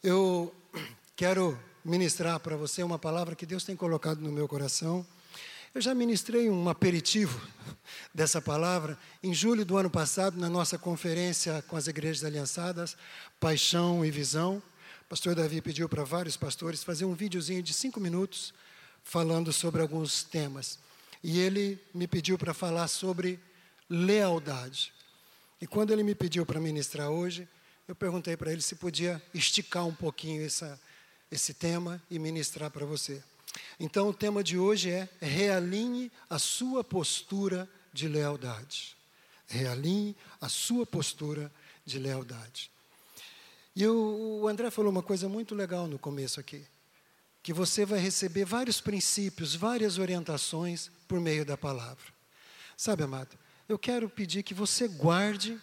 Eu quero ministrar para você uma palavra que Deus tem colocado no meu coração. Eu já ministrei um aperitivo dessa palavra em julho do ano passado, na nossa conferência com as igrejas aliançadas, Paixão e Visão. O pastor Davi pediu para vários pastores fazer um videozinho de cinco minutos falando sobre alguns temas. E ele me pediu para falar sobre lealdade. E quando ele me pediu para ministrar hoje, eu perguntei para ele se podia esticar um pouquinho essa, esse tema e ministrar para você. Então, o tema de hoje é realinhe a sua postura de lealdade. Realinhe a sua postura de lealdade. E o, o André falou uma coisa muito legal no começo aqui, que você vai receber vários princípios, várias orientações por meio da palavra. Sabe, amado, eu quero pedir que você guarde,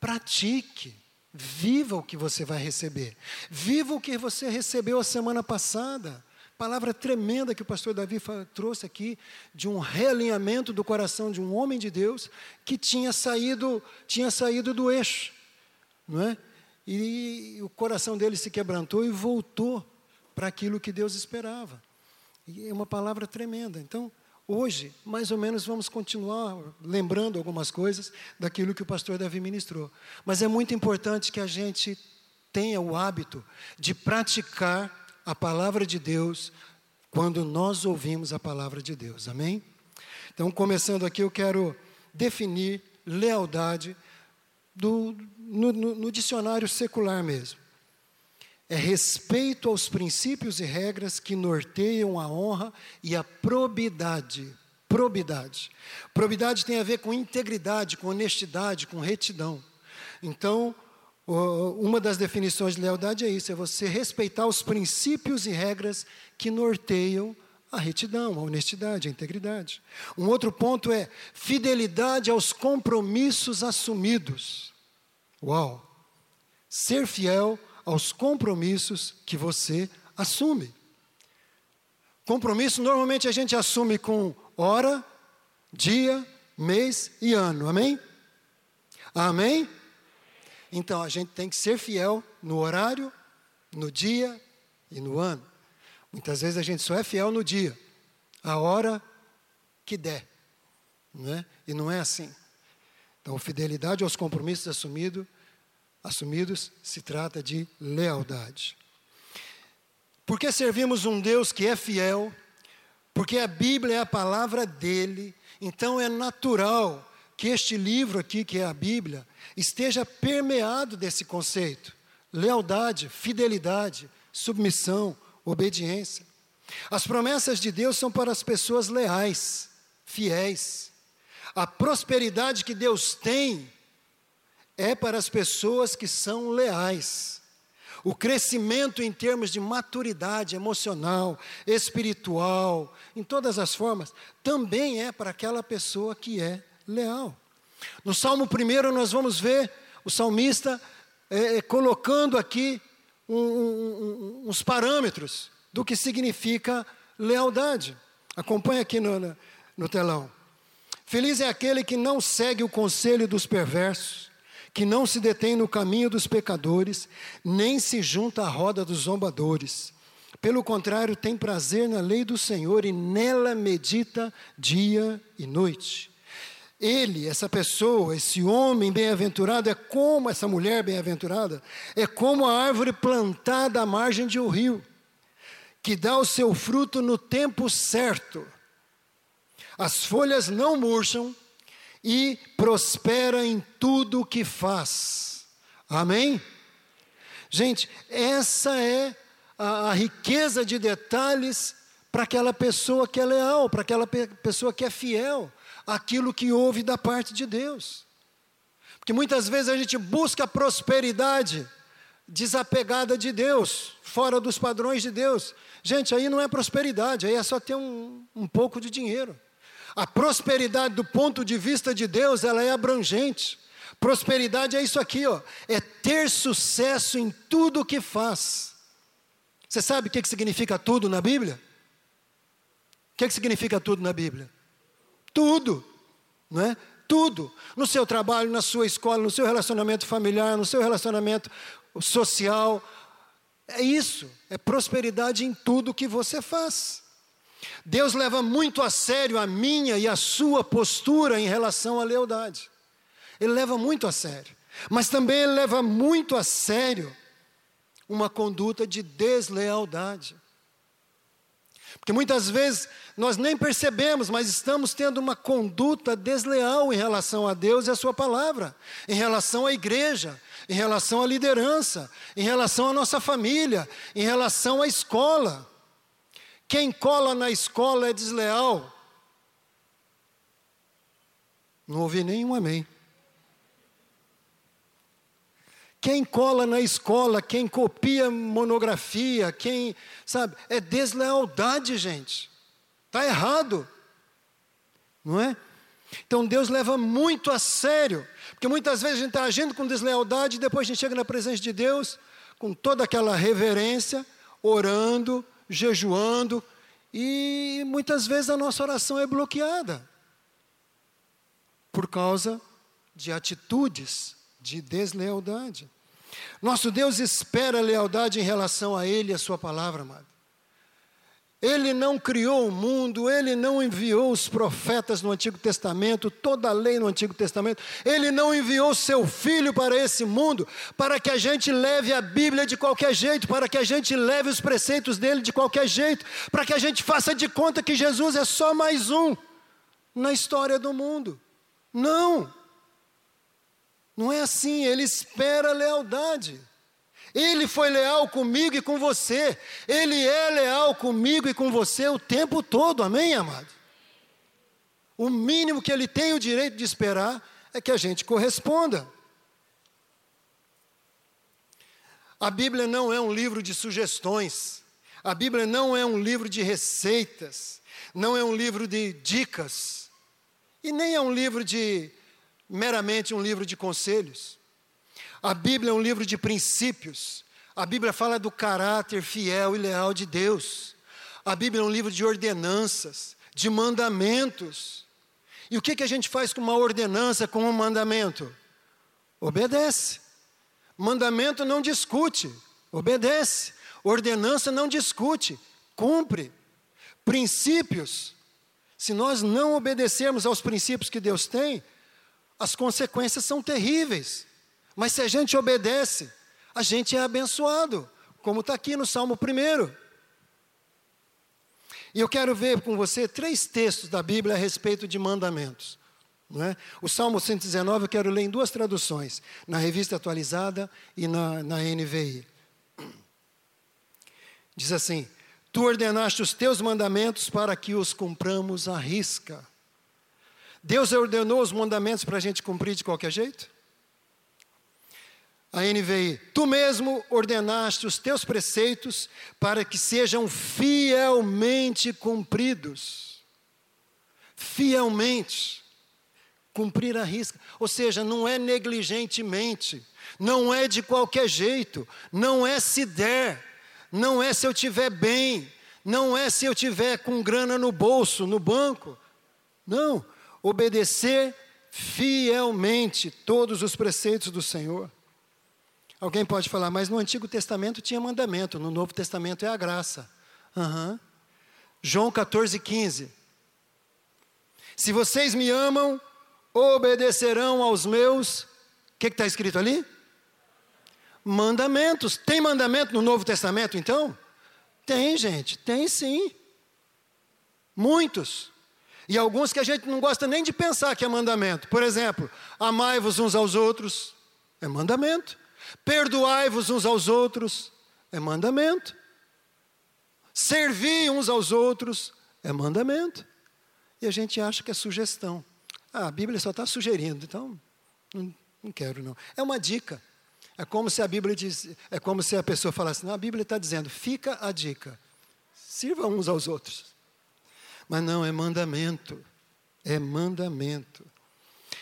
pratique Viva o que você vai receber. Viva o que você recebeu a semana passada. Palavra tremenda que o pastor Davi trouxe aqui, de um realinhamento do coração de um homem de Deus que tinha saído, tinha saído do eixo. Não é? E o coração dele se quebrantou e voltou para aquilo que Deus esperava. E é uma palavra tremenda. Então, Hoje, mais ou menos, vamos continuar lembrando algumas coisas daquilo que o pastor Davi ministrou. Mas é muito importante que a gente tenha o hábito de praticar a palavra de Deus quando nós ouvimos a palavra de Deus. Amém? Então, começando aqui, eu quero definir lealdade do, no, no, no dicionário secular mesmo. É respeito aos princípios e regras que norteiam a honra e a probidade. Probidade. Probidade tem a ver com integridade, com honestidade, com retidão. Então, uma das definições de lealdade é isso: é você respeitar os princípios e regras que norteiam a retidão, a honestidade, a integridade. Um outro ponto é fidelidade aos compromissos assumidos. Uau! Ser fiel aos compromissos que você assume. Compromisso normalmente a gente assume com hora, dia, mês e ano. Amém? Amém? Então a gente tem que ser fiel no horário, no dia e no ano. Muitas vezes a gente só é fiel no dia, a hora que der. Não é? E não é assim. Então, fidelidade aos compromissos assumidos assumidos, se trata de lealdade. Porque servimos um Deus que é fiel, porque a Bíblia é a palavra dele, então é natural que este livro aqui, que é a Bíblia, esteja permeado desse conceito: lealdade, fidelidade, submissão, obediência. As promessas de Deus são para as pessoas leais, fiéis. A prosperidade que Deus tem é para as pessoas que são leais. O crescimento em termos de maturidade emocional, espiritual, em todas as formas, também é para aquela pessoa que é leal. No Salmo 1 nós vamos ver o salmista é, é, colocando aqui um, um, uns parâmetros do que significa lealdade. Acompanhe aqui no, no telão. Feliz é aquele que não segue o conselho dos perversos, que não se detém no caminho dos pecadores, nem se junta à roda dos zombadores. Pelo contrário, tem prazer na lei do Senhor e nela medita dia e noite. Ele, essa pessoa, esse homem bem-aventurado, é como essa mulher bem-aventurada, é como a árvore plantada à margem de um rio, que dá o seu fruto no tempo certo. As folhas não murcham, e prospera em tudo o que faz. Amém? Gente, essa é a, a riqueza de detalhes para aquela pessoa que é leal, para aquela pe pessoa que é fiel àquilo que ouve da parte de Deus. Porque muitas vezes a gente busca prosperidade desapegada de Deus, fora dos padrões de Deus. Gente, aí não é prosperidade, aí é só ter um, um pouco de dinheiro. A prosperidade do ponto de vista de Deus, ela é abrangente. Prosperidade é isso aqui, ó, é ter sucesso em tudo o que faz. Você sabe o que, que significa tudo na Bíblia? O que, que significa tudo na Bíblia? Tudo, não é? Tudo. No seu trabalho, na sua escola, no seu relacionamento familiar, no seu relacionamento social. é isso, é prosperidade em tudo que você faz. Deus leva muito a sério a minha e a sua postura em relação à lealdade. Ele leva muito a sério. Mas também ele leva muito a sério uma conduta de deslealdade. Porque muitas vezes nós nem percebemos, mas estamos tendo uma conduta desleal em relação a Deus e a Sua palavra, em relação à igreja, em relação à liderança, em relação à nossa família, em relação à escola. Quem cola na escola é desleal. Não ouvi nenhum amém. Quem cola na escola, quem copia monografia, quem, sabe, é deslealdade, gente. Está errado. Não é? Então Deus leva muito a sério, porque muitas vezes a gente está agindo com deslealdade e depois a gente chega na presença de Deus com toda aquela reverência, orando, jejuando, e muitas vezes a nossa oração é bloqueada por causa de atitudes de deslealdade. Nosso Deus espera lealdade em relação a Ele e a Sua palavra, amado. Ele não criou o mundo, ele não enviou os profetas no Antigo Testamento, toda a lei no Antigo Testamento, ele não enviou seu filho para esse mundo para que a gente leve a Bíblia de qualquer jeito, para que a gente leve os preceitos dele de qualquer jeito, para que a gente faça de conta que Jesus é só mais um na história do mundo. Não! Não é assim, ele espera lealdade. Ele foi leal comigo e com você. Ele é leal comigo e com você o tempo todo, amém, amado? O mínimo que ele tem o direito de esperar é que a gente corresponda. A Bíblia não é um livro de sugestões. A Bíblia não é um livro de receitas. Não é um livro de dicas. E nem é um livro de meramente um livro de conselhos. A Bíblia é um livro de princípios. A Bíblia fala do caráter fiel e leal de Deus. A Bíblia é um livro de ordenanças, de mandamentos. E o que, que a gente faz com uma ordenança, com um mandamento? Obedece. Mandamento não discute, obedece. Ordenança não discute, cumpre. Princípios, se nós não obedecermos aos princípios que Deus tem, as consequências são terríveis. Mas se a gente obedece, a gente é abençoado, como está aqui no Salmo 1. E eu quero ver com você três textos da Bíblia a respeito de mandamentos. Não é? O Salmo 119 eu quero ler em duas traduções, na revista atualizada e na, na NVI. Diz assim: Tu ordenaste os teus mandamentos para que os cumpramos à risca. Deus ordenou os mandamentos para a gente cumprir de qualquer jeito? A NVI, tu mesmo ordenaste os teus preceitos para que sejam fielmente cumpridos. Fielmente. Cumprir a risca. Ou seja, não é negligentemente, não é de qualquer jeito, não é se der, não é se eu tiver bem, não é se eu tiver com grana no bolso, no banco. Não, obedecer fielmente todos os preceitos do Senhor. Alguém pode falar, mas no Antigo Testamento tinha mandamento, no Novo Testamento é a graça. Uhum. João 14, 15. Se vocês me amam, obedecerão aos meus. O que está escrito ali? Mandamentos. Tem mandamento no Novo Testamento, então? Tem, gente, tem sim. Muitos. E alguns que a gente não gosta nem de pensar que é mandamento. Por exemplo, amai-vos uns aos outros. É mandamento. Perdoai-vos uns aos outros, é mandamento. Servir uns aos outros, é mandamento. E a gente acha que é sugestão. Ah, a Bíblia só está sugerindo, então não, não, quero não. É uma dica. É como se a Bíblia diz, é como se a pessoa falasse, não, a Bíblia está dizendo, fica a dica. Sirva uns aos outros. Mas não, é mandamento. É mandamento.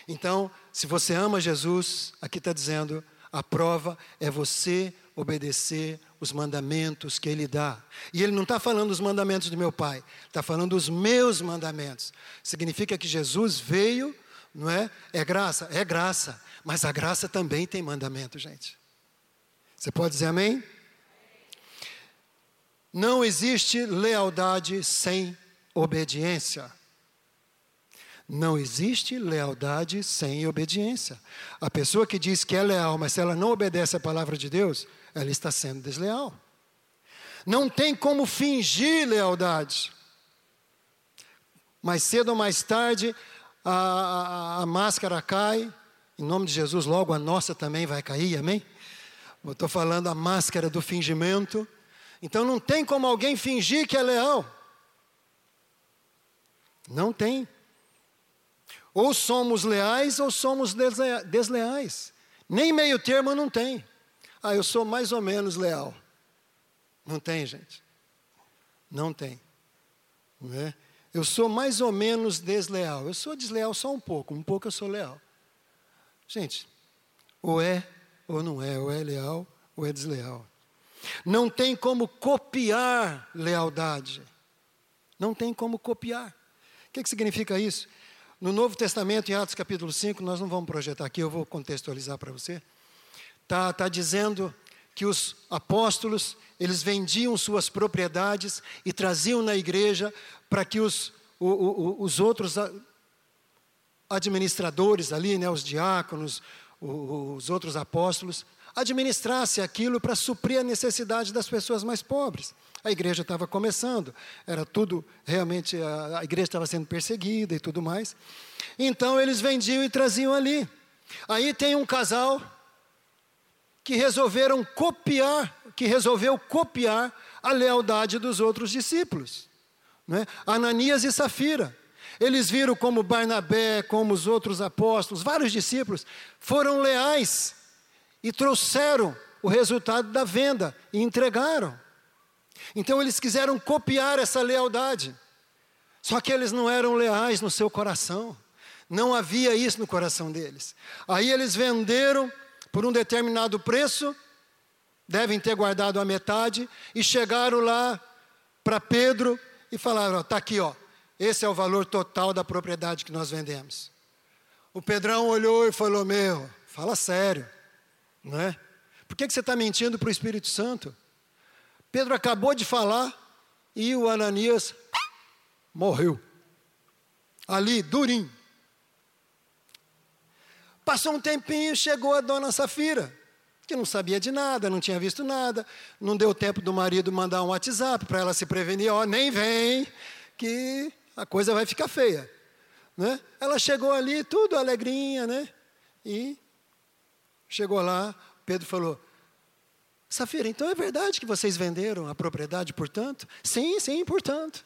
Então, se você ama Jesus, aqui está dizendo, a prova é você obedecer os mandamentos que Ele dá. E Ele não está falando os mandamentos do meu Pai, está falando os meus mandamentos. Significa que Jesus veio, não é? É graça? É graça. Mas a graça também tem mandamento, gente. Você pode dizer amém? Não existe lealdade sem obediência. Não existe lealdade sem obediência. A pessoa que diz que é leal, mas se ela não obedece à palavra de Deus, ela está sendo desleal. Não tem como fingir lealdade. Mais cedo ou mais tarde, a, a, a máscara cai, em nome de Jesus, logo a nossa também vai cair, amém? Eu estou falando a máscara do fingimento. Então não tem como alguém fingir que é leal. Não tem. Ou somos leais ou somos desleais. Nem meio termo não tem. Ah, eu sou mais ou menos leal. Não tem, gente. Não tem. Não é? Eu sou mais ou menos desleal. Eu sou desleal só um pouco, um pouco eu sou leal. Gente, ou é ou não é, ou é leal ou é desleal. Não tem como copiar lealdade. Não tem como copiar. O que, que significa isso? No Novo Testamento, em Atos capítulo 5, nós não vamos projetar aqui, eu vou contextualizar para você. Está tá dizendo que os apóstolos, eles vendiam suas propriedades e traziam na igreja para que os, o, o, os outros administradores ali, né, os diáconos, os outros apóstolos, administrasse aquilo para suprir a necessidade das pessoas mais pobres. A igreja estava começando, era tudo realmente, a, a igreja estava sendo perseguida e tudo mais. Então eles vendiam e traziam ali. Aí tem um casal que resolveram copiar, que resolveu copiar a lealdade dos outros discípulos. Né? Ananias e Safira. Eles viram como Barnabé, como os outros apóstolos, vários discípulos, foram leais e trouxeram o resultado da venda e entregaram. Então eles quiseram copiar essa lealdade. Só que eles não eram leais no seu coração. Não havia isso no coração deles. Aí eles venderam por um determinado preço, devem ter guardado a metade, e chegaram lá para Pedro e falaram: está aqui, ó, esse é o valor total da propriedade que nós vendemos. O Pedrão olhou e falou: Meu, fala sério, não é? Por que, que você está mentindo para o Espírito Santo? Pedro acabou de falar e o Ananias morreu. Ali, durinho. Passou um tempinho, chegou a dona Safira, que não sabia de nada, não tinha visto nada, não deu tempo do marido mandar um WhatsApp para ela se prevenir: Ó, oh, nem vem, que a coisa vai ficar feia. Né? Ela chegou ali, tudo alegrinha, né? E chegou lá, Pedro falou: Safira, então é verdade que vocês venderam a propriedade, portanto? Sim, sim, portanto.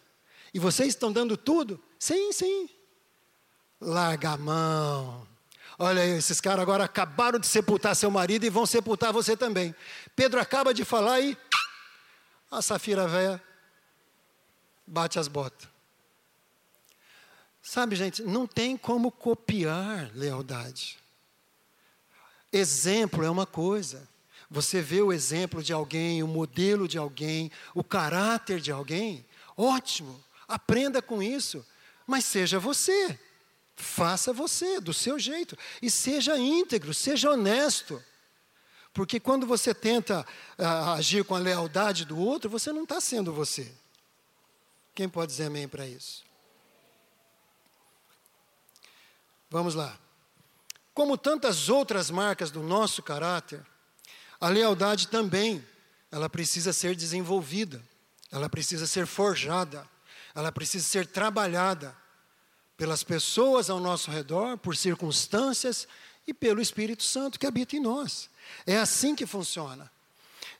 E vocês estão dando tudo? Sim, sim. Larga a mão. Olha aí, esses caras agora acabaram de sepultar seu marido e vão sepultar você também. Pedro acaba de falar e a Safira velha bate as botas. Sabe, gente, não tem como copiar lealdade. Exemplo é uma coisa. Você vê o exemplo de alguém, o modelo de alguém, o caráter de alguém, ótimo, aprenda com isso, mas seja você. Faça você, do seu jeito. E seja íntegro, seja honesto. Porque quando você tenta uh, agir com a lealdade do outro, você não está sendo você. Quem pode dizer amém para isso? Vamos lá. Como tantas outras marcas do nosso caráter, a lealdade também, ela precisa ser desenvolvida, ela precisa ser forjada, ela precisa ser trabalhada pelas pessoas ao nosso redor, por circunstâncias e pelo Espírito Santo que habita em nós. É assim que funciona.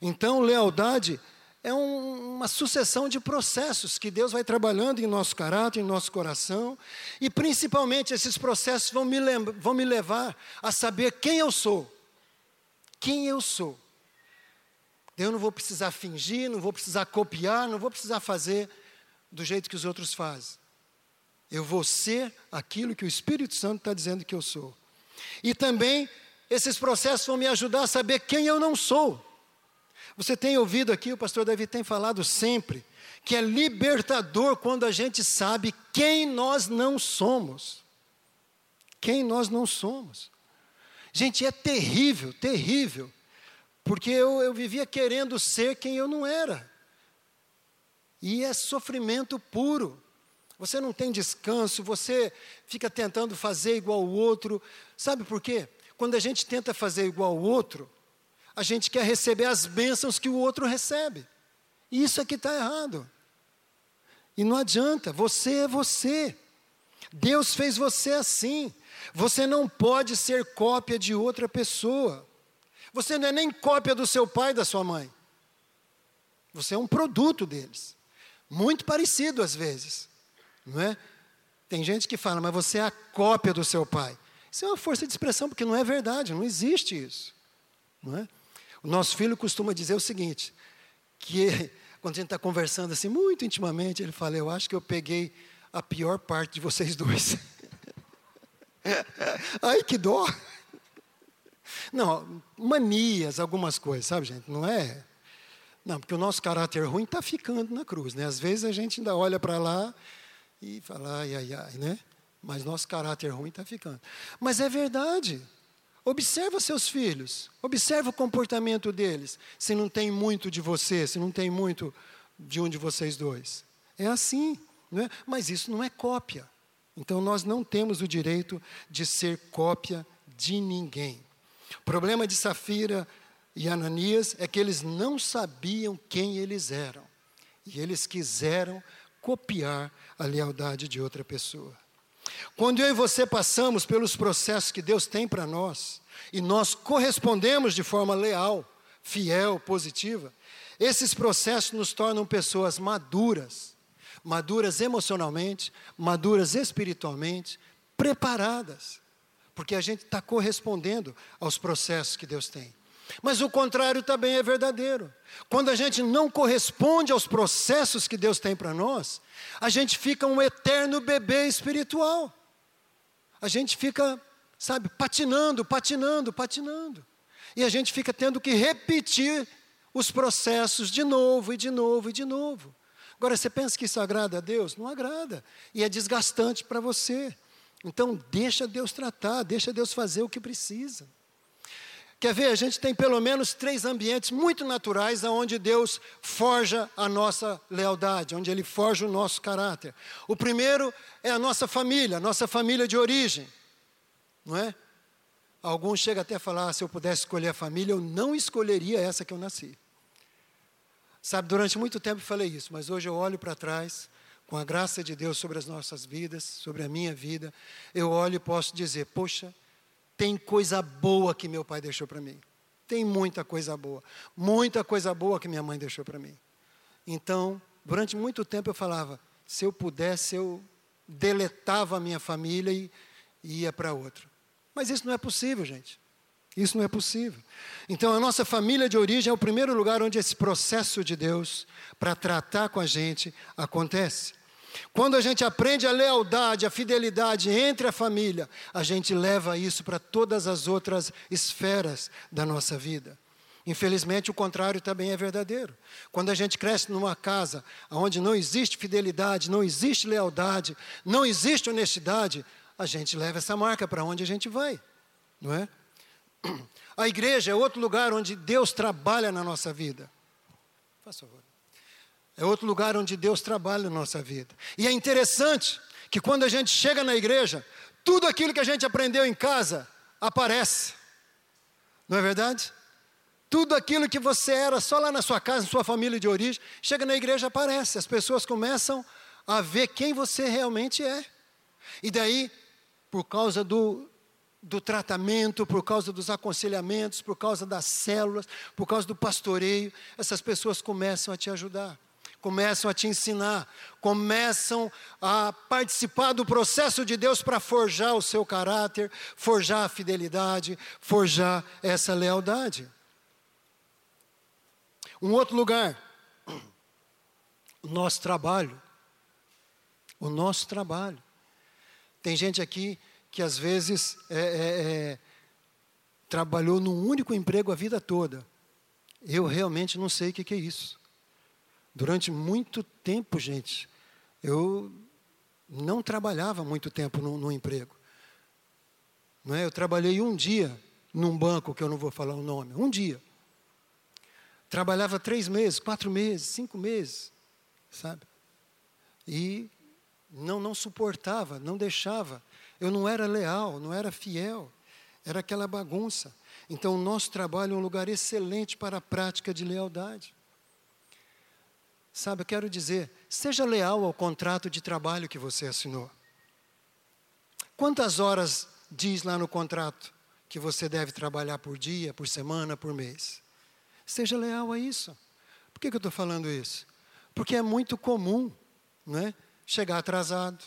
Então, lealdade é um, uma sucessão de processos que Deus vai trabalhando em nosso caráter, em nosso coração, e principalmente esses processos vão me, vão me levar a saber quem eu sou. Quem eu sou. Eu não vou precisar fingir, não vou precisar copiar, não vou precisar fazer do jeito que os outros fazem. Eu vou ser aquilo que o Espírito Santo está dizendo que eu sou. E também esses processos vão me ajudar a saber quem eu não sou. Você tem ouvido aqui, o pastor Davi tem falado sempre, que é libertador quando a gente sabe quem nós não somos. Quem nós não somos. Gente, é terrível, terrível, porque eu, eu vivia querendo ser quem eu não era. E é sofrimento puro. Você não tem descanso, você fica tentando fazer igual o outro. Sabe por quê? Quando a gente tenta fazer igual o outro, a gente quer receber as bênçãos que o outro recebe. Isso aqui está errado. E não adianta, você é você. Deus fez você assim. Você não pode ser cópia de outra pessoa. Você não é nem cópia do seu pai e da sua mãe. Você é um produto deles. Muito parecido às vezes. Não é? Tem gente que fala, mas você é a cópia do seu pai. Isso é uma força de expressão, porque não é verdade, não existe isso. Não é? O nosso filho costuma dizer o seguinte: que quando a gente está conversando assim, muito intimamente, ele fala: Eu acho que eu peguei a pior parte de vocês dois. Ai, que dó. Não, manias, algumas coisas, sabe, gente? Não é. Não, porque o nosso caráter ruim está ficando na cruz, né? Às vezes a gente ainda olha para lá e fala, ai, ai, ai, né? Mas nosso caráter ruim está ficando. Mas é verdade. Observa seus filhos, observa o comportamento deles. Se não tem muito de você, se não tem muito de um de vocês dois. É assim. É? Mas isso não é cópia. Então nós não temos o direito de ser cópia de ninguém. O problema de Safira e Ananias é que eles não sabiam quem eles eram. E eles quiseram copiar a lealdade de outra pessoa. Quando eu e você passamos pelos processos que Deus tem para nós, e nós correspondemos de forma leal, fiel, positiva, esses processos nos tornam pessoas maduras maduras emocionalmente, maduras espiritualmente, preparadas, porque a gente está correspondendo aos processos que Deus tem. Mas o contrário também é verdadeiro. Quando a gente não corresponde aos processos que Deus tem para nós, a gente fica um eterno bebê espiritual. A gente fica, sabe, patinando, patinando, patinando. E a gente fica tendo que repetir os processos de novo e de novo e de novo. Agora, você pensa que isso agrada a Deus? Não agrada. E é desgastante para você. Então, deixa Deus tratar, deixa Deus fazer o que precisa. Quer ver? A gente tem pelo menos três ambientes muito naturais onde Deus forja a nossa lealdade, onde Ele forja o nosso caráter. O primeiro é a nossa família, a nossa família de origem. Não é? Alguns chegam até a falar: ah, se eu pudesse escolher a família, eu não escolheria essa que eu nasci. Sabe, durante muito tempo eu falei isso, mas hoje eu olho para trás, com a graça de Deus sobre as nossas vidas, sobre a minha vida, eu olho e posso dizer: poxa, tem coisa boa que meu pai deixou para mim. Tem muita coisa boa, muita coisa boa que minha mãe deixou para mim. Então, durante muito tempo eu falava: se eu pudesse, eu deletava a minha família e, ia para outra. Mas isso não é possível, gente. Isso não é possível. Então, a nossa família de origem é o primeiro lugar onde esse processo de Deus para tratar com a gente acontece. Quando a gente aprende a lealdade, a fidelidade entre a família, a gente leva isso para todas as outras esferas da nossa vida. Infelizmente, o contrário também é verdadeiro. Quando a gente cresce numa casa onde não existe fidelidade, não existe lealdade, não existe honestidade, a gente leva essa marca para onde a gente vai, não é? A igreja é outro lugar onde Deus trabalha na nossa vida. Faz favor. É outro lugar onde Deus trabalha na nossa vida. E é interessante que quando a gente chega na igreja, tudo aquilo que a gente aprendeu em casa aparece. Não é verdade? Tudo aquilo que você era só lá na sua casa, na sua família de origem, chega na igreja aparece. As pessoas começam a ver quem você realmente é. E daí, por causa do, do tratamento, por causa dos aconselhamentos, por causa das células, por causa do pastoreio, essas pessoas começam a te ajudar, começam a te ensinar, começam a participar do processo de Deus para forjar o seu caráter, forjar a fidelidade, forjar essa lealdade. Um outro lugar, o nosso trabalho. O nosso trabalho. Tem gente aqui que às vezes é, é, é, trabalhou num único emprego a vida toda. Eu realmente não sei o que, que é isso. Durante muito tempo, gente, eu não trabalhava muito tempo no, no emprego. Não é? Eu trabalhei um dia num banco que eu não vou falar o nome, um dia. Trabalhava três meses, quatro meses, cinco meses, sabe? E não, não suportava, não deixava. Eu não era leal, não era fiel, era aquela bagunça. Então, o nosso trabalho é um lugar excelente para a prática de lealdade. Sabe, eu quero dizer, seja leal ao contrato de trabalho que você assinou. Quantas horas diz lá no contrato que você deve trabalhar por dia, por semana, por mês? Seja leal a isso. Por que, que eu estou falando isso? Porque é muito comum né, chegar atrasado,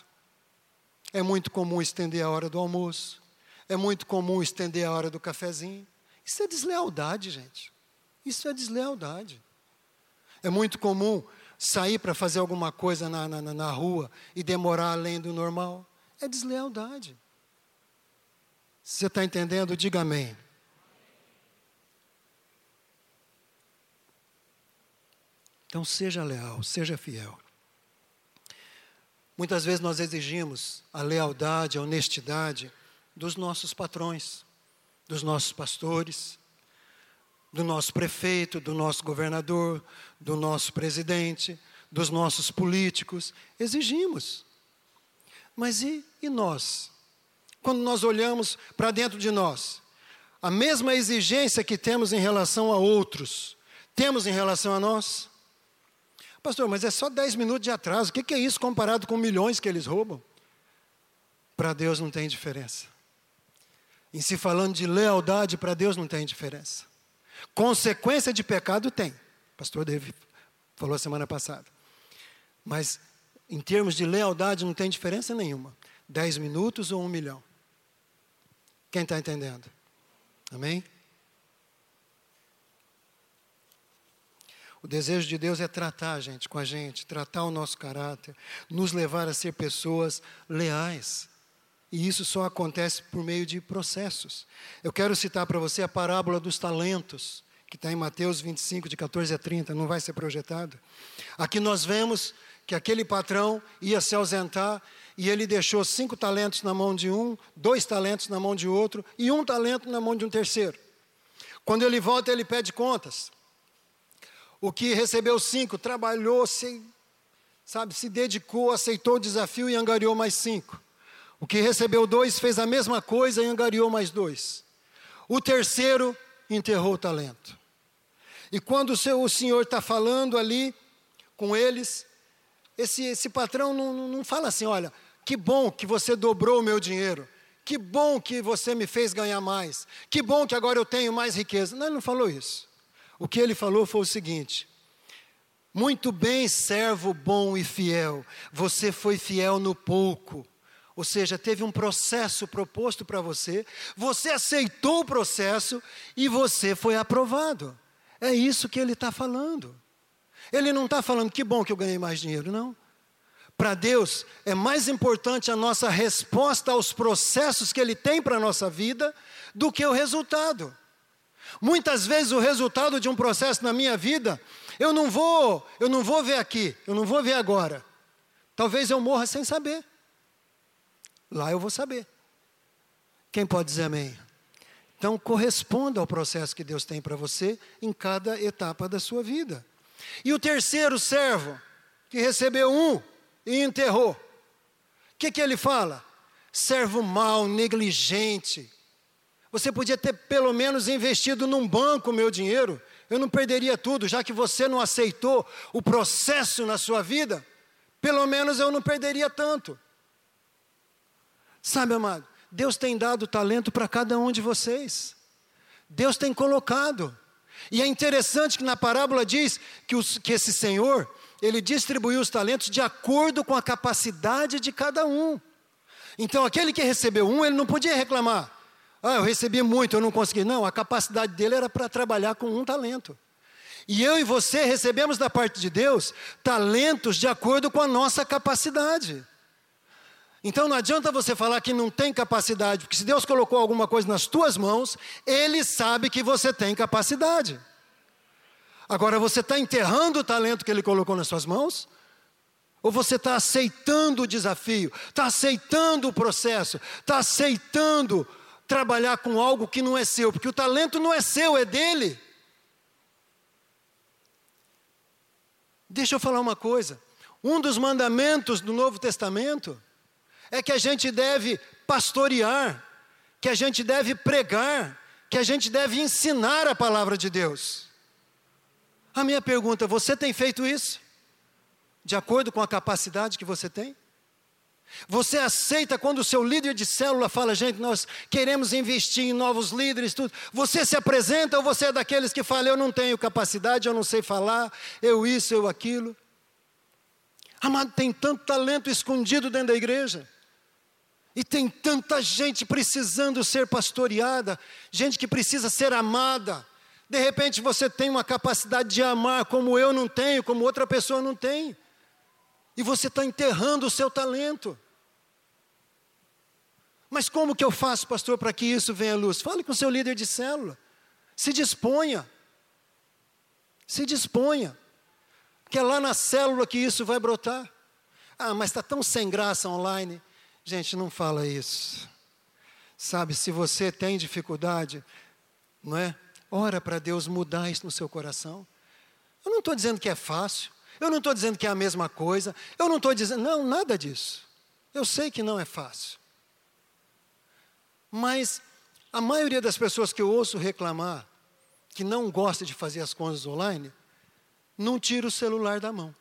é muito comum estender a hora do almoço, é muito comum estender a hora do cafezinho. Isso é deslealdade, gente. Isso é deslealdade. É muito comum sair para fazer alguma coisa na, na, na rua e demorar além do normal. É deslealdade. Você está entendendo, diga amém. Então seja leal, seja fiel. Muitas vezes nós exigimos a lealdade, a honestidade dos nossos patrões, dos nossos pastores, do nosso prefeito, do nosso governador, do nosso presidente, dos nossos políticos. Exigimos. Mas e, e nós? Quando nós olhamos para dentro de nós, a mesma exigência que temos em relação a outros, temos em relação a nós? Pastor, mas é só 10 minutos de atraso, o que é isso comparado com milhões que eles roubam? Para Deus não tem diferença. Em se falando de lealdade, para Deus não tem diferença. Consequência de pecado tem. O pastor David falou semana passada. Mas em termos de lealdade não tem diferença nenhuma. Dez minutos ou um milhão. Quem está entendendo? Amém? O desejo de Deus é tratar a gente com a gente, tratar o nosso caráter, nos levar a ser pessoas leais. E isso só acontece por meio de processos. Eu quero citar para você a parábola dos talentos, que está em Mateus 25, de 14 a 30, não vai ser projetado. Aqui nós vemos que aquele patrão ia se ausentar e ele deixou cinco talentos na mão de um, dois talentos na mão de outro e um talento na mão de um terceiro. Quando ele volta, ele pede contas. O que recebeu cinco trabalhou, se, sabe, se dedicou, aceitou o desafio e angariou mais cinco. O que recebeu dois fez a mesma coisa e angariou mais dois. O terceiro enterrou o talento. E quando o, seu, o senhor está falando ali com eles, esse, esse patrão não, não fala assim: olha, que bom que você dobrou o meu dinheiro. Que bom que você me fez ganhar mais. Que bom que agora eu tenho mais riqueza. Não, ele não falou isso. O que ele falou foi o seguinte: Muito bem, servo bom e fiel. Você foi fiel no pouco ou seja, teve um processo proposto para você, você aceitou o processo e você foi aprovado. É isso que ele está falando. Ele não está falando que bom que eu ganhei mais dinheiro, não. Para Deus é mais importante a nossa resposta aos processos que Ele tem para a nossa vida do que o resultado. Muitas vezes o resultado de um processo na minha vida, eu não vou, eu não vou ver aqui, eu não vou ver agora. Talvez eu morra sem saber. Lá eu vou saber. Quem pode dizer amém? Então, corresponda ao processo que Deus tem para você em cada etapa da sua vida. E o terceiro servo, que recebeu um e enterrou, o que, que ele fala? Servo mau, negligente. Você podia ter pelo menos investido num banco o meu dinheiro, eu não perderia tudo, já que você não aceitou o processo na sua vida, pelo menos eu não perderia tanto. Sabe, amado, Deus tem dado talento para cada um de vocês. Deus tem colocado. E é interessante que na parábola diz que, os, que esse Senhor, ele distribuiu os talentos de acordo com a capacidade de cada um. Então, aquele que recebeu um, ele não podia reclamar. Ah, eu recebi muito, eu não consegui. Não, a capacidade dele era para trabalhar com um talento. E eu e você recebemos da parte de Deus talentos de acordo com a nossa capacidade. Então não adianta você falar que não tem capacidade, porque se Deus colocou alguma coisa nas tuas mãos, Ele sabe que você tem capacidade. Agora você está enterrando o talento que Ele colocou nas suas mãos? Ou você está aceitando o desafio, está aceitando o processo, está aceitando trabalhar com algo que não é seu, porque o talento não é seu, é dele. Deixa eu falar uma coisa. Um dos mandamentos do Novo Testamento é que a gente deve pastorear, que a gente deve pregar, que a gente deve ensinar a palavra de Deus. A minha pergunta: você tem feito isso? De acordo com a capacidade que você tem? Você aceita quando o seu líder de célula fala, gente, nós queremos investir em novos líderes, tudo. Você se apresenta ou você é daqueles que fala, eu não tenho capacidade, eu não sei falar, eu isso, eu aquilo? Amado, tem tanto talento escondido dentro da igreja. E tem tanta gente precisando ser pastoreada, gente que precisa ser amada. De repente você tem uma capacidade de amar como eu não tenho, como outra pessoa não tem. E você está enterrando o seu talento. Mas como que eu faço, pastor, para que isso venha à luz? Fale com o seu líder de célula. Se disponha. Se disponha. Que é lá na célula que isso vai brotar. Ah, mas está tão sem graça online. Gente, não fala isso. Sabe, se você tem dificuldade, não é? Ora para Deus mudar isso no seu coração. Eu não estou dizendo que é fácil, eu não estou dizendo que é a mesma coisa, eu não estou dizendo, não, nada disso. Eu sei que não é fácil. Mas a maioria das pessoas que eu ouço reclamar, que não gosta de fazer as coisas online, não tira o celular da mão.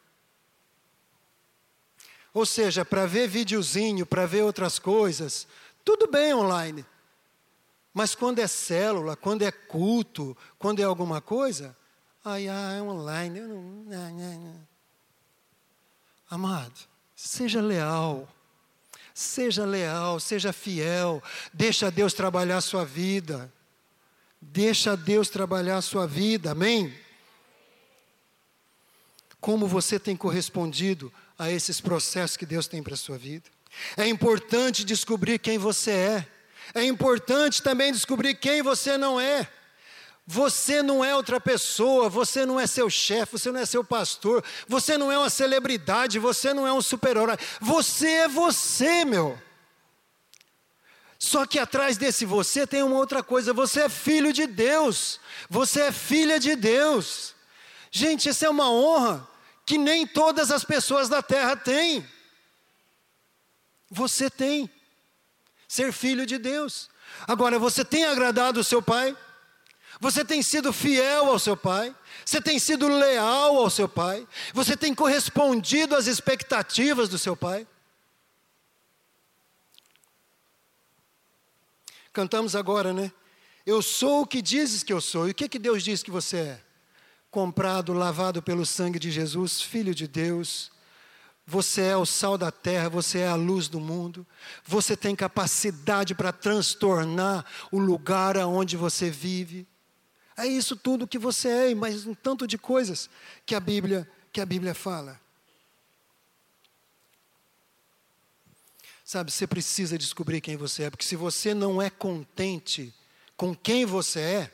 Ou seja, para ver videozinho, para ver outras coisas, tudo bem online. Mas quando é célula, quando é culto, quando é alguma coisa, ai, ai, é online. Eu não, não, não. Amado, seja leal. Seja leal, seja fiel. Deixa Deus trabalhar a sua vida. Deixa Deus trabalhar a sua vida. Amém? Como você tem correspondido a esses processos que Deus tem para a sua vida. É importante descobrir quem você é. É importante também descobrir quem você não é. Você não é outra pessoa, você não é seu chefe, você não é seu pastor, você não é uma celebridade, você não é um super-herói. Você é você, meu. Só que atrás desse você tem uma outra coisa: você é filho de Deus, você é filha de Deus. Gente, isso é uma honra que nem todas as pessoas da terra têm. Você tem. Ser filho de Deus. Agora, você tem agradado o seu pai? Você tem sido fiel ao seu pai? Você tem sido leal ao seu pai? Você tem correspondido às expectativas do seu pai? Cantamos agora, né? Eu sou o que dizes que eu sou. E o que, que Deus diz que você é? Comprado, lavado pelo sangue de Jesus, Filho de Deus. Você é o sal da terra, você é a luz do mundo. Você tem capacidade para transtornar o lugar aonde você vive. É isso tudo que você é, mas um tanto de coisas que a Bíblia, que a Bíblia fala. Sabe, você precisa descobrir quem você é, porque se você não é contente com quem você é,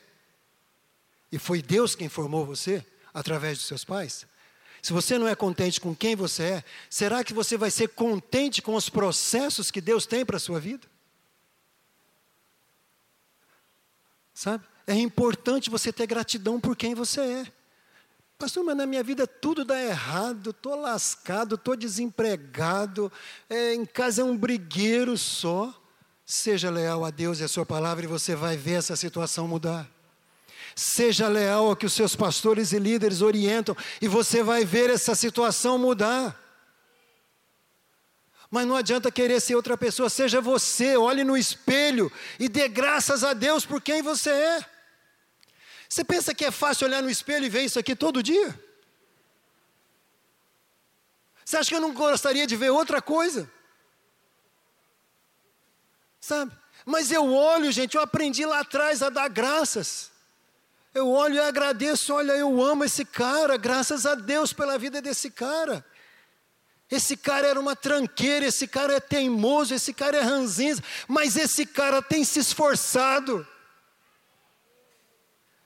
e foi Deus quem formou você através dos seus pais? Se você não é contente com quem você é, será que você vai ser contente com os processos que Deus tem para a sua vida? Sabe? É importante você ter gratidão por quem você é. Pastor, mas na minha vida tudo dá errado, estou lascado, estou desempregado, é, em casa é um brigueiro só. Seja leal a Deus e a Sua palavra e você vai ver essa situação mudar. Seja leal ao que os seus pastores e líderes orientam, e você vai ver essa situação mudar. Mas não adianta querer ser outra pessoa, seja você, olhe no espelho e dê graças a Deus por quem você é. Você pensa que é fácil olhar no espelho e ver isso aqui todo dia? Você acha que eu não gostaria de ver outra coisa? Sabe? Mas eu olho, gente, eu aprendi lá atrás a dar graças. Eu olho e agradeço, olha, eu amo esse cara, graças a Deus pela vida desse cara. Esse cara era uma tranqueira, esse cara é teimoso, esse cara é ranzinza, mas esse cara tem se esforçado.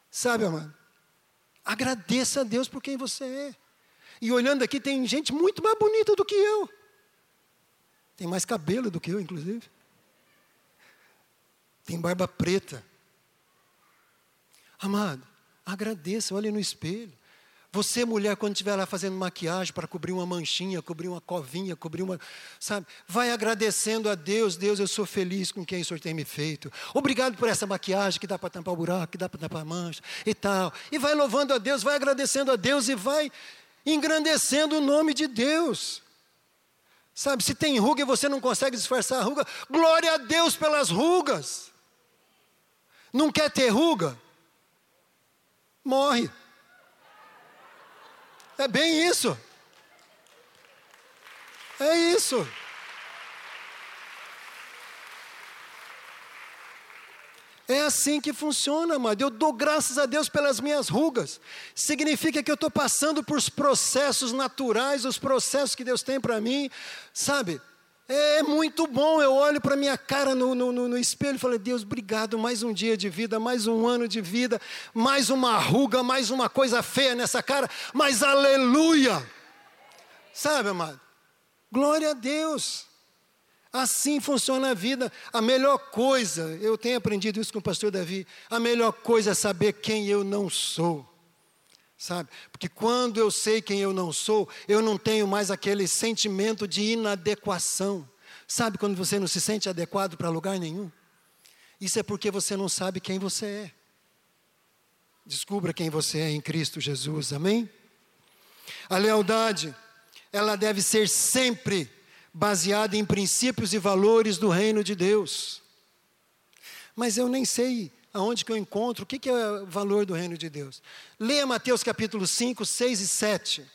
Sabe, amado? Agradeça a Deus por quem você é. E olhando aqui, tem gente muito mais bonita do que eu. Tem mais cabelo do que eu, inclusive. Tem barba preta. Amado, agradeça, olhe no espelho. Você, mulher, quando estiver lá fazendo maquiagem para cobrir uma manchinha, cobrir uma covinha, cobrir uma. Sabe? Vai agradecendo a Deus. Deus, eu sou feliz com quem o Senhor tem me feito. Obrigado por essa maquiagem que dá para tampar o buraco, que dá para tampar a mancha e tal. E vai louvando a Deus, vai agradecendo a Deus e vai engrandecendo o nome de Deus. Sabe, se tem ruga e você não consegue disfarçar a ruga, glória a Deus pelas rugas. Não quer ter ruga? Morre. É bem isso. É isso. É assim que funciona, amado. Eu dou graças a Deus pelas minhas rugas. Significa que eu estou passando por os processos naturais, os processos que Deus tem para mim, sabe? É muito bom, eu olho para minha cara no, no, no, espelho e falo, Deus, obrigado, mais um dia de vida, mais um ano de vida, mais uma ruga, mais uma coisa feia nessa cara, mas aleluia! Sabe, amado? Glória a Deus. Assim funciona a vida. A melhor coisa, eu tenho aprendido isso com o pastor Davi, a melhor coisa é saber quem eu não sou. Sabe? Porque quando eu sei quem eu não sou, eu não tenho mais aquele sentimento de inadequação. Sabe quando você não se sente adequado para lugar nenhum? Isso é porque você não sabe quem você é. Descubra quem você é em Cristo Jesus, amém? A lealdade, ela deve ser sempre baseada em princípios e valores do reino de Deus. Mas eu nem sei aonde que eu encontro, o que, que é o valor do reino de Deus. Leia Mateus capítulo 5, 6 e 7.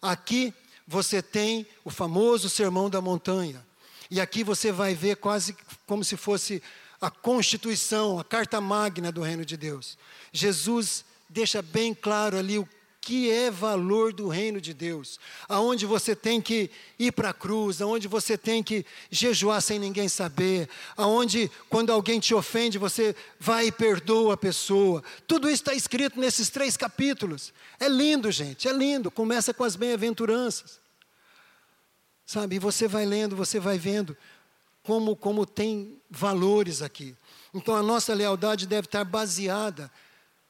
Aqui você tem o famoso sermão da montanha. E aqui você vai ver quase como se fosse a constituição, a carta magna do reino de Deus. Jesus deixa bem claro ali o que é valor do reino de Deus, aonde você tem que ir para a cruz, aonde você tem que jejuar sem ninguém saber, aonde quando alguém te ofende você vai e perdoa a pessoa. Tudo isso está escrito nesses três capítulos. É lindo, gente, é lindo. Começa com as bem-aventuranças, sabe? E você vai lendo, você vai vendo como como tem valores aqui. Então a nossa lealdade deve estar baseada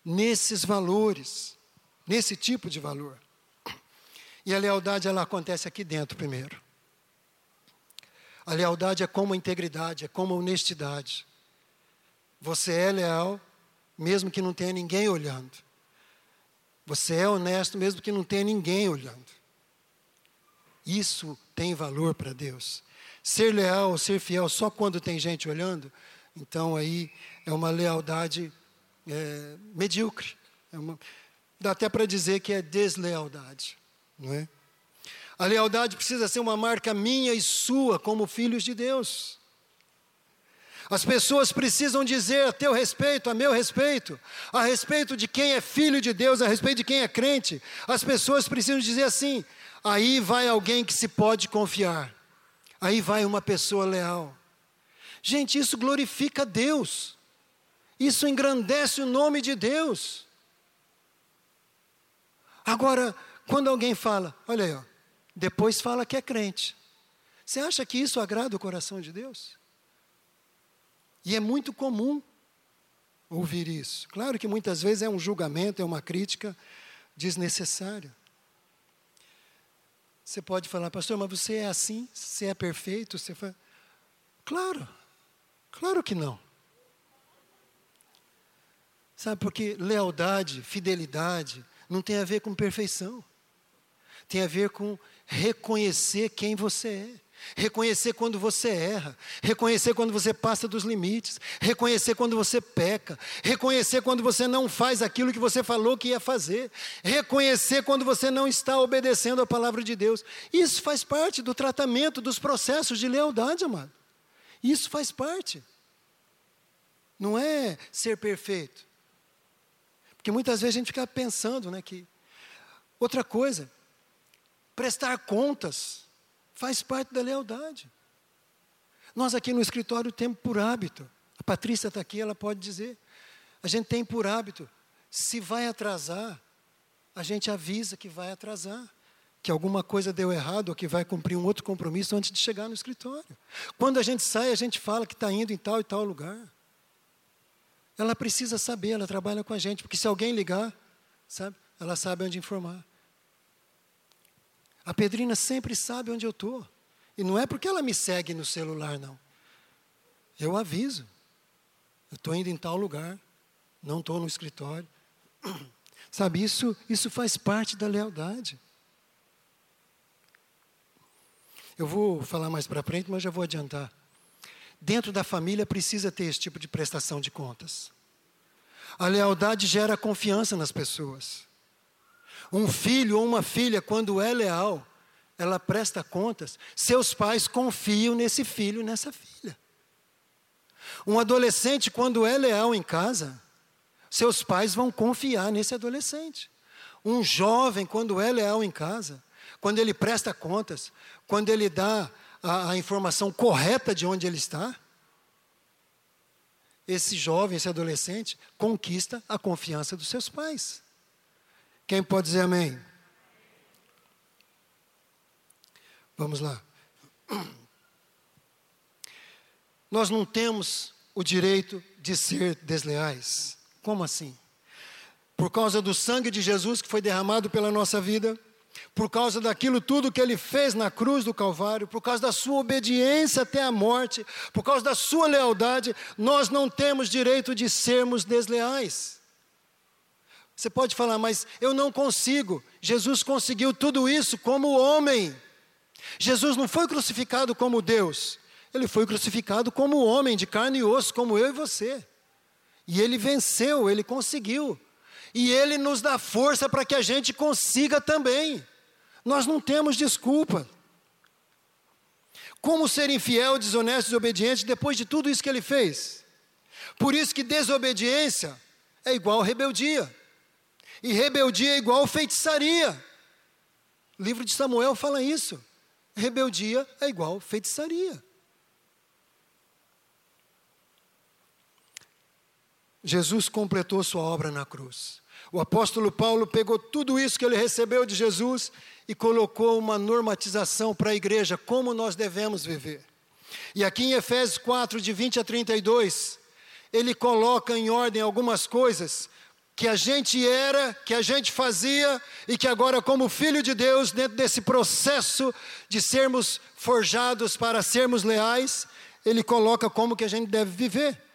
nesses valores nesse tipo de valor. E a lealdade ela acontece aqui dentro primeiro. A lealdade é como a integridade, é como a honestidade. Você é leal, mesmo que não tenha ninguém olhando. Você é honesto, mesmo que não tenha ninguém olhando. Isso tem valor para Deus. Ser leal ou ser fiel só quando tem gente olhando, então aí é uma lealdade é, medíocre. É uma, Dá até para dizer que é deslealdade, não é? A lealdade precisa ser uma marca minha e sua como filhos de Deus. As pessoas precisam dizer a teu respeito, a meu respeito, a respeito de quem é filho de Deus, a respeito de quem é crente. As pessoas precisam dizer assim: aí vai alguém que se pode confiar, aí vai uma pessoa leal. Gente, isso glorifica Deus, isso engrandece o nome de Deus. Agora, quando alguém fala, olha aí, ó, depois fala que é crente. Você acha que isso agrada o coração de Deus? E é muito comum ouvir isso. Claro que muitas vezes é um julgamento, é uma crítica desnecessária. Você pode falar, pastor, mas você é assim? Você é perfeito? Você fala... Claro, claro que não. Sabe, porque lealdade, fidelidade, não tem a ver com perfeição. Tem a ver com reconhecer quem você é. Reconhecer quando você erra, reconhecer quando você passa dos limites, reconhecer quando você peca, reconhecer quando você não faz aquilo que você falou que ia fazer, reconhecer quando você não está obedecendo a palavra de Deus. Isso faz parte do tratamento dos processos de lealdade, amado. Isso faz parte. Não é ser perfeito. Porque muitas vezes a gente fica pensando né, que. Outra coisa, prestar contas faz parte da lealdade. Nós aqui no escritório temos por hábito, a Patrícia está aqui, ela pode dizer, a gente tem por hábito, se vai atrasar, a gente avisa que vai atrasar, que alguma coisa deu errado ou que vai cumprir um outro compromisso antes de chegar no escritório. Quando a gente sai, a gente fala que está indo em tal e tal lugar. Ela precisa saber, ela trabalha com a gente, porque se alguém ligar, sabe, ela sabe onde informar. A Pedrina sempre sabe onde eu estou. E não é porque ela me segue no celular, não. Eu aviso. Eu estou indo em tal lugar. Não estou no escritório. Sabe, isso, isso faz parte da lealdade. Eu vou falar mais para frente, mas já vou adiantar. Dentro da família precisa ter esse tipo de prestação de contas. A lealdade gera confiança nas pessoas. Um filho ou uma filha, quando é leal, ela presta contas, seus pais confiam nesse filho, nessa filha. Um adolescente, quando é leal em casa, seus pais vão confiar nesse adolescente. Um jovem, quando é leal em casa, quando ele presta contas, quando ele dá a, a informação correta de onde ele está, esse jovem, esse adolescente, conquista a confiança dos seus pais. Quem pode dizer amém? Vamos lá. Nós não temos o direito de ser desleais. Como assim? Por causa do sangue de Jesus que foi derramado pela nossa vida, por causa daquilo tudo que ele fez na cruz do Calvário, por causa da sua obediência até a morte, por causa da sua lealdade, nós não temos direito de sermos desleais. Você pode falar, mas eu não consigo. Jesus conseguiu tudo isso como homem. Jesus não foi crucificado como Deus, ele foi crucificado como homem de carne e osso, como eu e você. E ele venceu, ele conseguiu. E ele nos dá força para que a gente consiga também. Nós não temos desculpa. Como ser infiel, desonesto, desobediente depois de tudo isso que ele fez? Por isso que desobediência é igual rebeldia. E rebeldia é igual feitiçaria. O livro de Samuel fala isso. Rebeldia é igual feitiçaria. Jesus completou sua obra na cruz. O apóstolo Paulo pegou tudo isso que ele recebeu de Jesus e colocou uma normatização para a igreja, como nós devemos viver. E aqui em Efésios 4, de 20 a 32, ele coloca em ordem algumas coisas que a gente era, que a gente fazia e que agora, como filho de Deus, dentro desse processo de sermos forjados para sermos leais, ele coloca como que a gente deve viver.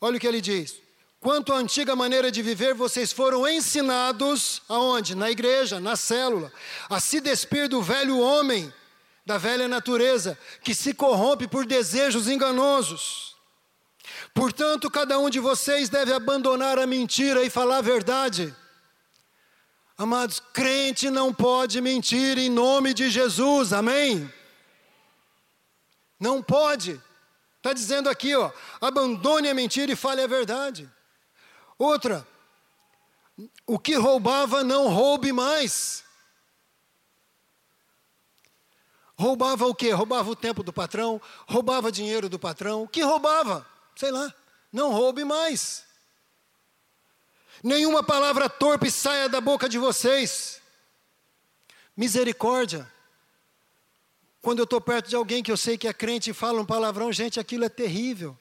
Olha o que ele diz. Quanto à antiga maneira de viver, vocês foram ensinados, aonde? Na igreja, na célula, a se despir do velho homem, da velha natureza, que se corrompe por desejos enganosos. Portanto, cada um de vocês deve abandonar a mentira e falar a verdade. Amados, crente não pode mentir em nome de Jesus, amém? Não pode. Está dizendo aqui, ó, abandone a mentira e fale a verdade. Outra, o que roubava não roube mais. Roubava o quê? Roubava o tempo do patrão, roubava dinheiro do patrão. O que roubava? Sei lá. Não roube mais. Nenhuma palavra torpe saia da boca de vocês. Misericórdia. Quando eu estou perto de alguém que eu sei que é crente e fala um palavrão, gente, aquilo é terrível.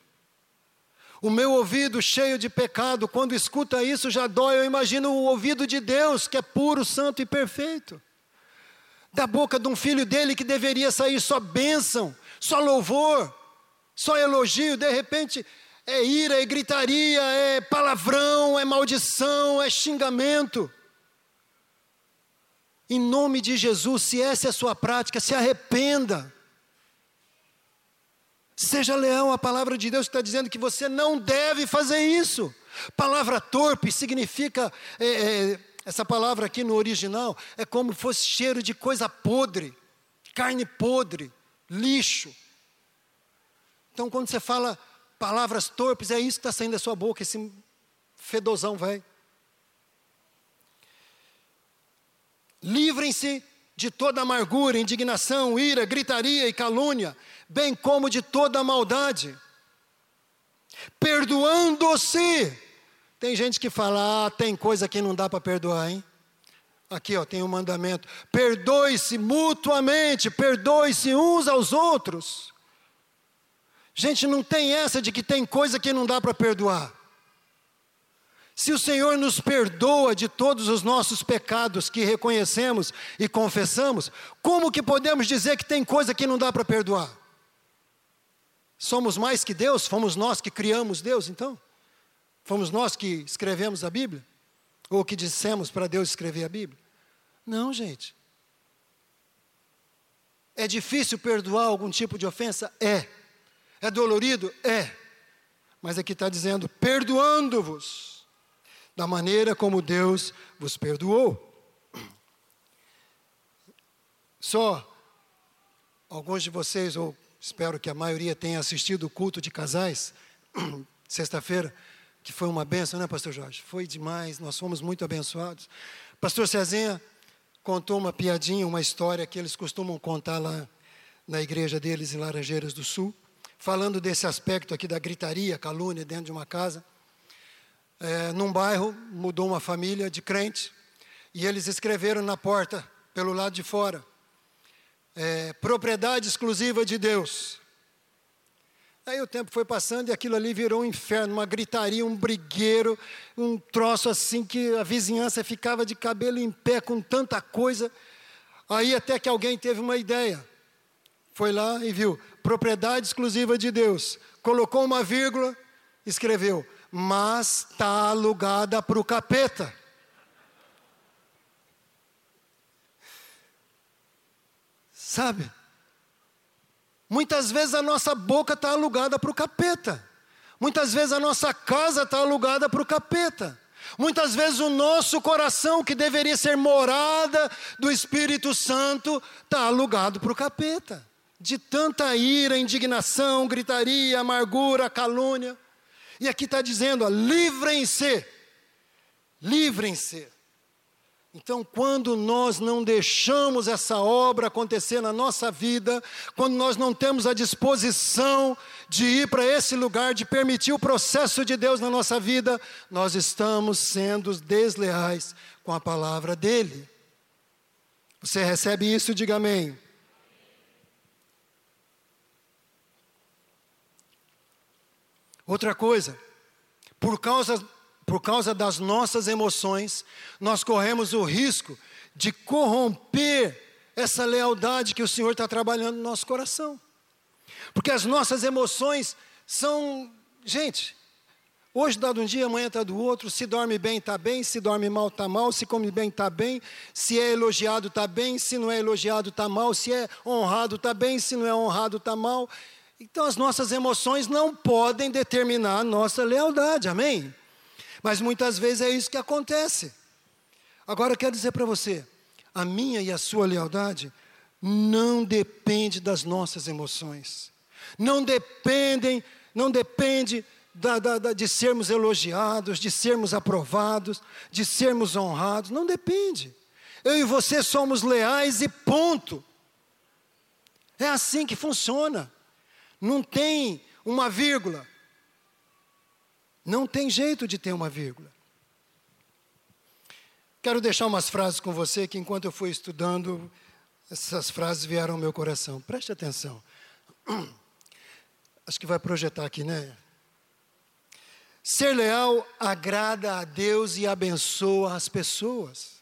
O meu ouvido cheio de pecado, quando escuta isso já dói. Eu imagino o ouvido de Deus, que é puro, santo e perfeito. Da boca de um filho dele que deveria sair só bênção, só louvor, só elogio, de repente é ira, é gritaria, é palavrão, é maldição, é xingamento. Em nome de Jesus, se essa é a sua prática, se arrependa. Seja leal à palavra de Deus está dizendo que você não deve fazer isso. Palavra torpe significa, é, é, essa palavra aqui no original, é como se fosse cheiro de coisa podre, carne podre, lixo. Então, quando você fala palavras torpes, é isso que está saindo da sua boca, esse fedozão velho. Livrem-se de toda amargura, indignação, ira, gritaria e calúnia, bem como de toda maldade. Perdoando-se. Tem gente que fala, ah, tem coisa que não dá para perdoar, hein? Aqui, ó, tem um mandamento: perdoe-se mutuamente, perdoe-se uns aos outros. Gente, não tem essa de que tem coisa que não dá para perdoar. Se o Senhor nos perdoa de todos os nossos pecados que reconhecemos e confessamos, como que podemos dizer que tem coisa que não dá para perdoar? Somos mais que Deus? Fomos nós que criamos Deus, então? Fomos nós que escrevemos a Bíblia? Ou que dissemos para Deus escrever a Bíblia? Não, gente. É difícil perdoar algum tipo de ofensa? É. É dolorido? É. Mas aqui está dizendo: perdoando-vos, da maneira como Deus vos perdoou. Só alguns de vocês, ou espero que a maioria tenha assistido o culto de casais, sexta-feira, que foi uma benção, né, Pastor Jorge? Foi demais, nós fomos muito abençoados. Pastor Cezinha contou uma piadinha, uma história que eles costumam contar lá na igreja deles em Laranjeiras do Sul falando desse aspecto aqui da gritaria, calúnia dentro de uma casa. É, num bairro, mudou uma família de crente, e eles escreveram na porta, pelo lado de fora, é, propriedade exclusiva de Deus. Aí o tempo foi passando e aquilo ali virou um inferno, uma gritaria, um brigueiro, um troço assim que a vizinhança ficava de cabelo em pé com tanta coisa. Aí até que alguém teve uma ideia. Foi lá e viu, propriedade exclusiva de Deus. Colocou uma vírgula, escreveu, mas está alugada para o capeta. Sabe? Muitas vezes a nossa boca está alugada para o capeta. Muitas vezes a nossa casa está alugada para o capeta. Muitas vezes o nosso coração, que deveria ser morada do Espírito Santo, está alugado para o capeta de tanta ira, indignação, gritaria, amargura, calúnia. E aqui está dizendo: livrem-se, livrem-se. Então, quando nós não deixamos essa obra acontecer na nossa vida, quando nós não temos a disposição de ir para esse lugar, de permitir o processo de Deus na nossa vida, nós estamos sendo desleais com a palavra dEle. Você recebe isso? Diga amém. Outra coisa, por causa, por causa das nossas emoções, nós corremos o risco de corromper essa lealdade que o Senhor está trabalhando no nosso coração. Porque as nossas emoções são. Gente, hoje está de um dia, amanhã está do outro. Se dorme bem, está bem. Se dorme mal, está mal. Se come bem, está bem. Se é elogiado, está bem. Se não é elogiado, está mal. Se é honrado, está bem. Se não é honrado, está mal. Então as nossas emoções não podem determinar a nossa lealdade, amém? Mas muitas vezes é isso que acontece. Agora eu quero dizer para você, a minha e a sua lealdade não depende das nossas emoções. Não dependem, não depende da, da, da, de sermos elogiados, de sermos aprovados, de sermos honrados. Não depende. Eu e você somos leais e ponto. É assim que funciona. Não tem uma vírgula. Não tem jeito de ter uma vírgula. Quero deixar umas frases com você que, enquanto eu fui estudando, essas frases vieram ao meu coração. Preste atenção. Acho que vai projetar aqui, né? Ser leal agrada a Deus e abençoa as pessoas.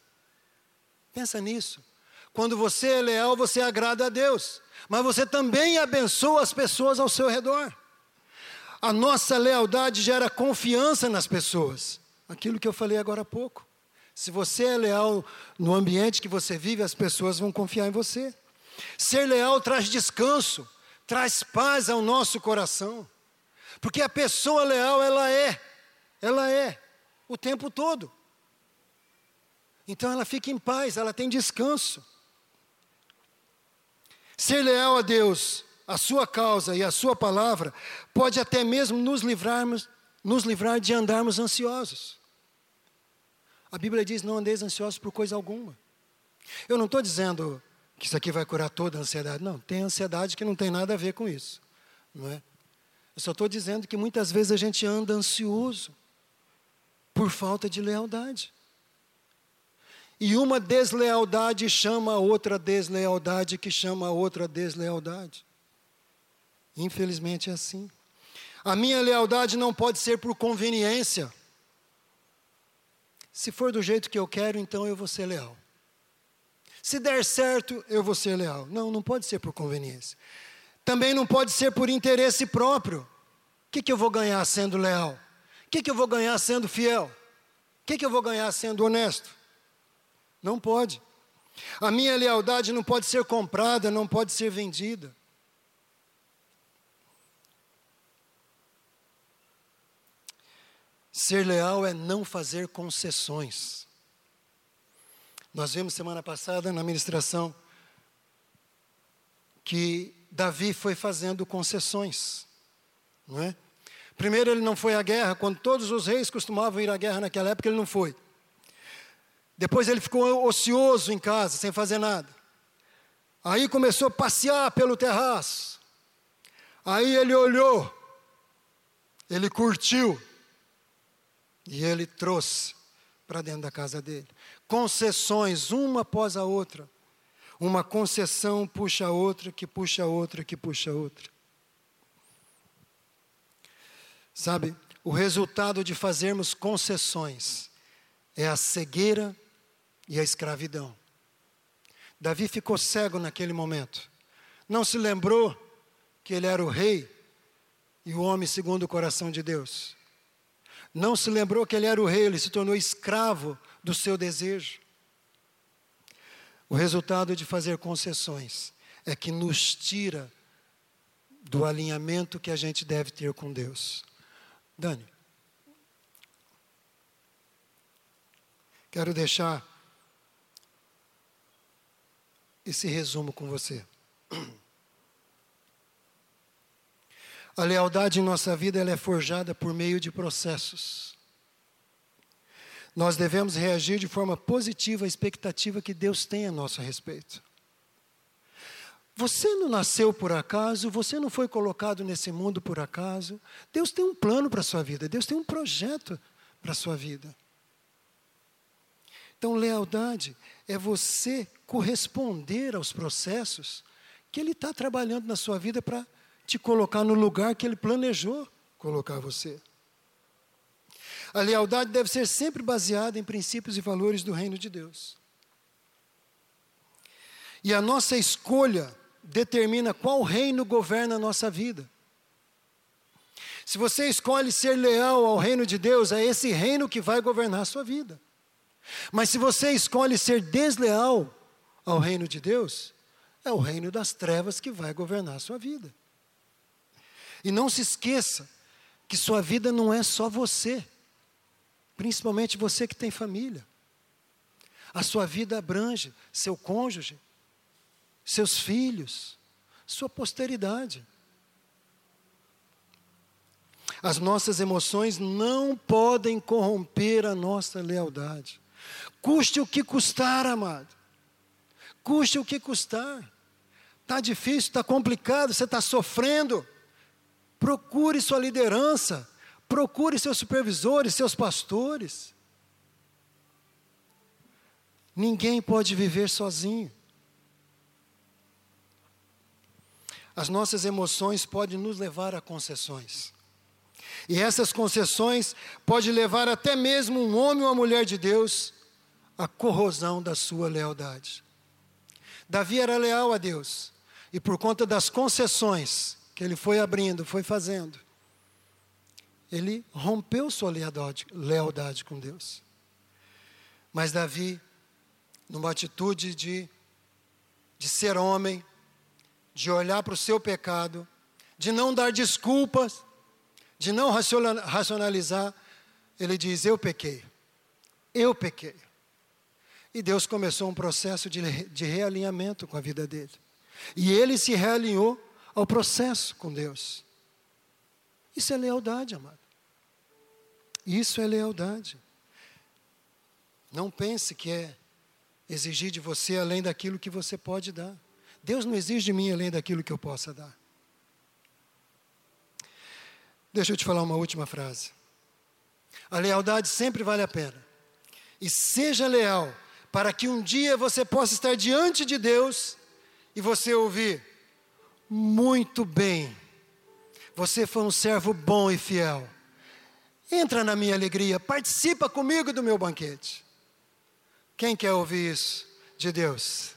Pensa nisso. Quando você é leal, você agrada a Deus mas você também abençoa as pessoas ao seu redor. A nossa lealdade gera confiança nas pessoas. Aquilo que eu falei agora há pouco. Se você é leal no ambiente que você vive, as pessoas vão confiar em você. Ser leal traz descanso, traz paz ao nosso coração. Porque a pessoa leal, ela é, ela é, o tempo todo. Então ela fica em paz, ela tem descanso. Ser leal a Deus, a sua causa e a sua palavra, pode até mesmo nos livrarmos, nos livrar de andarmos ansiosos. A Bíblia diz: não andeis ansiosos por coisa alguma. Eu não estou dizendo que isso aqui vai curar toda a ansiedade. Não, tem ansiedade que não tem nada a ver com isso. Não é? Eu só estou dizendo que muitas vezes a gente anda ansioso por falta de lealdade. E uma deslealdade chama a outra deslealdade, que chama a outra deslealdade. Infelizmente é assim. A minha lealdade não pode ser por conveniência. Se for do jeito que eu quero, então eu vou ser leal. Se der certo, eu vou ser leal. Não, não pode ser por conveniência. Também não pode ser por interesse próprio. O que, que eu vou ganhar sendo leal? O que, que eu vou ganhar sendo fiel? O que, que eu vou ganhar sendo honesto? Não pode. A minha lealdade não pode ser comprada, não pode ser vendida. Ser leal é não fazer concessões. Nós vimos semana passada na ministração que Davi foi fazendo concessões, não é? Primeiro ele não foi à guerra, quando todos os reis costumavam ir à guerra naquela época, ele não foi. Depois ele ficou ocioso em casa, sem fazer nada. Aí começou a passear pelo terraço. Aí ele olhou, ele curtiu, e ele trouxe para dentro da casa dele. Concessões, uma após a outra. Uma concessão puxa a outra, que puxa a outra, que puxa a outra. Sabe, o resultado de fazermos concessões é a cegueira e a escravidão. Davi ficou cego naquele momento. Não se lembrou que ele era o rei e o homem segundo o coração de Deus não se lembrou que ele era o rei, ele se tornou escravo do seu desejo. O resultado de fazer concessões é que nos tira do alinhamento que a gente deve ter com Deus. Dani, quero deixar esse resumo com você. A lealdade em nossa vida ela é forjada por meio de processos. Nós devemos reagir de forma positiva à expectativa que Deus tem a nosso respeito. Você não nasceu por acaso, você não foi colocado nesse mundo por acaso. Deus tem um plano para a sua vida, Deus tem um projeto para a sua vida. Então, lealdade é você corresponder aos processos que Ele está trabalhando na sua vida para te colocar no lugar que Ele planejou colocar você. A lealdade deve ser sempre baseada em princípios e valores do reino de Deus. E a nossa escolha determina qual reino governa a nossa vida. Se você escolhe ser leal ao reino de Deus, é esse reino que vai governar a sua vida. Mas se você escolhe ser desleal ao reino de Deus, é o reino das trevas que vai governar a sua vida. E não se esqueça que sua vida não é só você, principalmente você que tem família. A sua vida abrange seu cônjuge, seus filhos, sua posteridade. As nossas emoções não podem corromper a nossa lealdade. Custe o que custar, amado. Custe o que custar. Está difícil, está complicado, você está sofrendo. Procure sua liderança, procure seus supervisores, seus pastores. Ninguém pode viver sozinho. As nossas emoções podem nos levar a concessões. E essas concessões podem levar até mesmo um homem ou uma mulher de Deus à corrosão da sua lealdade. Davi era leal a Deus, e por conta das concessões, que ele foi abrindo, foi fazendo, ele rompeu sua lealdade, lealdade com Deus. Mas Davi, numa atitude de, de ser homem, de olhar para o seu pecado, de não dar desculpas, de não racionalizar, ele diz: Eu pequei, eu pequei. E Deus começou um processo de, de realinhamento com a vida dele. E ele se realinhou ao processo com Deus. Isso é lealdade, amado. Isso é lealdade. Não pense que é exigir de você além daquilo que você pode dar. Deus não exige de mim além daquilo que eu possa dar. Deixa eu te falar uma última frase. A lealdade sempre vale a pena. E seja leal, para que um dia você possa estar diante de Deus e você ouvir: muito bem. Você foi um servo bom e fiel. Entra na minha alegria, participa comigo do meu banquete. Quem quer ouvir isso de Deus?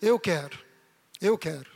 Eu quero, eu quero.